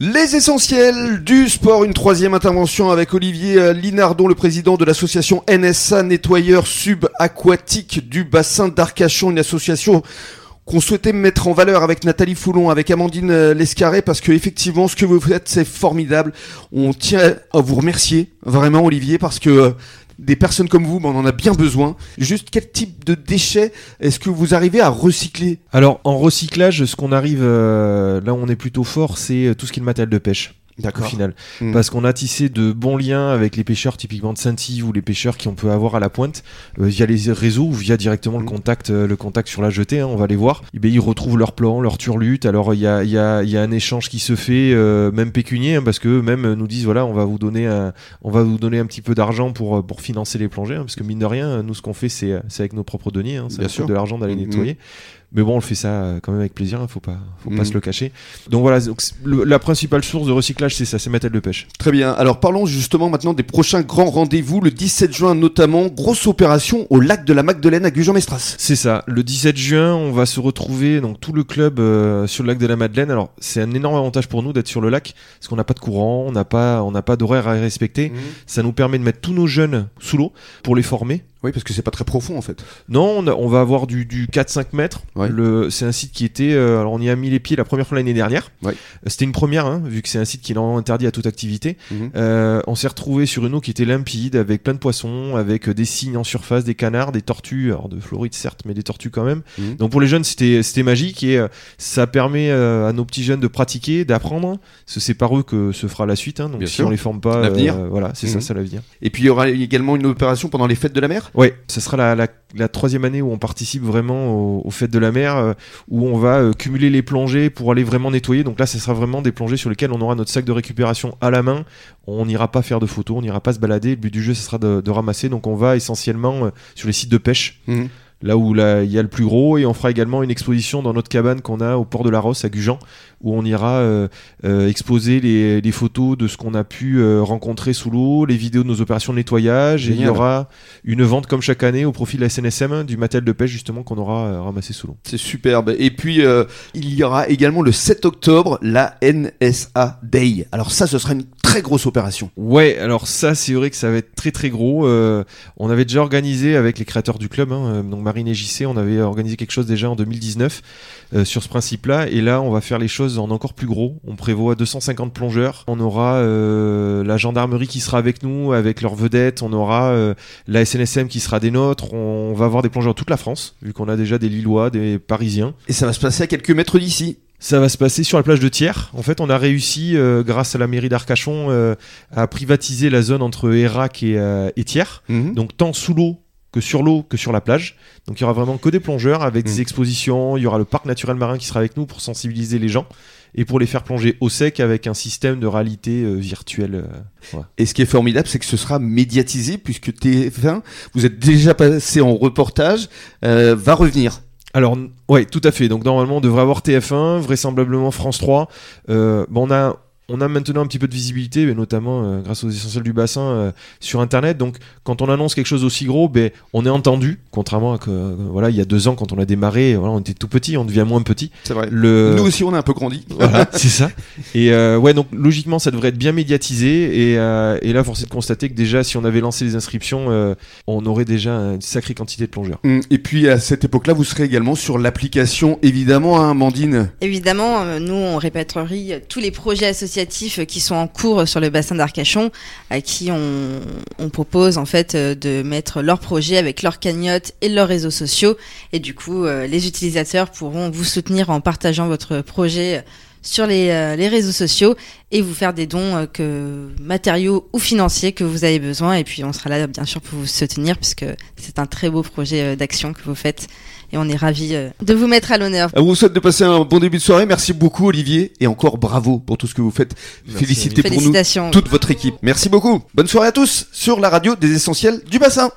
Les essentiels du sport, une troisième intervention avec Olivier Linardon, le président de l'association NSA Nettoyeur Subaquatique du bassin d'Arcachon, une association qu'on souhaitait mettre en valeur avec Nathalie Foulon, avec Amandine euh, Lescarré, parce que effectivement, ce que vous faites, c'est formidable. On tient à vous remercier, vraiment, Olivier, parce que euh, des personnes comme vous, ben, on en a bien besoin. Juste quel type de déchets est-ce que vous arrivez à recycler? Alors en recyclage, ce qu'on arrive, euh, là où on est plutôt fort, c'est tout ce qui est le matériel de pêche. Au D'accord. final, Mm. parce qu'on a tissé de bons liens avec les pêcheurs typiquement de Saint-Yves ou les pêcheurs qui on peut avoir à la pointe euh, via les réseaux ou via directement le Mm. contact, euh, le contact sur la jetée. hein, on va les voir. Et ben, ils retrouvent leur plan, leur turlute. Alors il y a, y, a, y a un échange qui se fait, euh, même pécunier, hein, parce que même nous disent voilà, on va vous donner un, on va vous donner un petit peu d'argent pour euh, pour financer les plongées, hein, parce que mine de rien, nous ce qu'on fait c'est c'est avec nos propres deniers. Hein, ça Bien sûr. de l'argent d'aller Mm. nettoyer. Mais bon, on le fait ça euh, quand même avec plaisir, hein, faut pas, faut pas se le cacher. Donc voilà, donc, le- la principale source de recyclage, c'est ça, c'est matériel de pêche. Très bien. Alors parlons justement maintenant des prochains grands rendez-vous. Le 17 juin notamment, grosse opération au lac de la Magdeleine à Gujan-Mestras. C'est ça. Le 17 juin, on va se retrouver donc tout le club euh, sur le lac de la Madeleine. Alors c'est un énorme avantage pour nous d'être sur le lac parce qu'on n'a pas de courant, on n'a pas, on n'a pas d'horaire à respecter. Ça nous permet de mettre tous nos jeunes sous l'eau pour les former. Oui, parce que c'est pas très profond en fait. Non, on, a- on va avoir du, du 4-5 mètres. Ouais. Le, c'est un site qui était. euh, alors, on y a mis les pieds la première fois l'année dernière. Ouais. Euh, C'était une première, hein, vu que c'est un site qui est normalement interdit à toute activité. Mhm. Euh, on s'est retrouvé sur une eau qui était limpide, avec plein de poissons, avec euh, des cygnes en surface, des canards, des tortues, alors de Floride certes, mais des tortues quand même. Mhm. Donc pour les jeunes, c'était c'était magique et euh, ça permet à nos petits jeunes de pratiquer, d'apprendre. C'est par eux que se fera la suite. hein. donc Bien si sûr. on les forme pas, L'avenir. voilà, c'est Mhm. ça, c'est l'avenir. Et puis il y aura également une opération pendant les fêtes de la mer? Ouais, ça sera la, la, la troisième année où on participe vraiment aux, aux fêtes de la mer, euh, où on va euh, cumuler les plongées pour aller vraiment nettoyer. Donc là, ce sera vraiment des plongées sur lesquelles on aura notre sac de récupération à la main. On n'ira pas faire de photos, on n'ira pas se balader. Le but du jeu, ce sera de, de ramasser. Donc on va essentiellement euh, sur les sites de pêche, Mhm. là où il y a le plus gros. Et on fera également une exposition dans notre cabane qu'on a au port de la Rosse à Gujan, où on ira euh, euh, exposer les, les photos de ce qu'on a pu euh, rencontrer sous l'eau, les vidéos de nos opérations de nettoyage. Et il y aura une vente comme chaque année au profit de la SNSM du matériel de pêche justement qu'on aura ramassé sous l'eau. C'est superbe. Et puis il y aura également le 7 octobre la NSA Day. Alors ça, ce sera une très grosse opération. Ouais, alors ça c'est vrai que ça va être très très gros. On avait déjà organisé avec les créateurs du club, hein, donc Marine et JC, on avait organisé quelque chose déjà en 2019 euh, sur ce principe-là. Et là, on va faire les choses en encore plus gros. On prévoit 250 plongeurs. On aura euh, la gendarmerie qui sera avec nous, avec leurs vedettes. On aura euh, la SNSM qui sera des nôtres. On va avoir des plongeurs de toute la France, vu qu'on a déjà des Lillois, des Parisiens. Et ça va se passer à quelques mètres d'ici. Ça va se passer sur la plage de Thiers. En fait, on a réussi, euh, grâce à la mairie d'Arcachon, euh, à privatiser la zone entre Hérac et, euh, et Thiers. Mhm. Donc tant sous l'eau que sur l'eau que sur la plage. Donc il y aura vraiment que des plongeurs avec des expositions. Il y aura le parc naturel marin qui sera avec nous pour sensibiliser les gens et pour les faire plonger au sec avec un système de réalité euh, virtuelle. euh. Et ce qui est formidable, c'est que ce sera médiatisé puisque TF1, vous êtes déjà passé en reportage, euh, va revenir. Alors, ouais, tout à fait. Donc, normalement, on devrait avoir TF1, vraisemblablement France 3. Euh, bon, on a. On a maintenant un petit peu de visibilité, mais notamment euh, grâce aux essentiels du bassin euh, sur Internet. Donc, quand on annonce quelque chose aussi gros, ben, on est entendu. Contrairement à que, euh, voilà, il y a deux ans, quand on a démarré, voilà, on était tout petit, on devient moins petit. C'est vrai. Le... Nous aussi, on a un peu grandi. Voilà, c'est ça. Et euh, ouais, donc logiquement, ça devrait être bien médiatisé. Et, euh, et là, force est de constater que déjà, si on avait lancé les inscriptions, euh, on aurait déjà une sacrée quantité de plongeurs. Hum, Et puis à cette époque-là, vous serez également sur l'application, évidemment, hein, Amandine. Évidemment, euh, nous, on répertorie tous les projets associatifs qui sont en cours sur le bassin d'Arcachon, à qui on, on propose en fait euh, de mettre leurs projets avec leur cagnotte et leurs réseaux sociaux. Et du coup, euh, les utilisateurs pourront vous soutenir en partageant votre projet sur les, euh, les réseaux sociaux et vous faire des dons euh, que matériaux ou financiers que vous avez besoin. Et puis, on sera là, bien sûr, pour vous soutenir, puisque c'est un très beau projet euh, d'action que vous faites. Et on est ravis euh, de vous mettre à l'honneur. On vous souhaite de passer un bon début de soirée. Merci beaucoup, Olivier. Et encore bravo pour tout ce que vous faites. Merci, Félicitez pour nous Félicitations. toute votre équipe. Merci beaucoup. Bonne soirée à tous sur la radio des essentiels du bassin.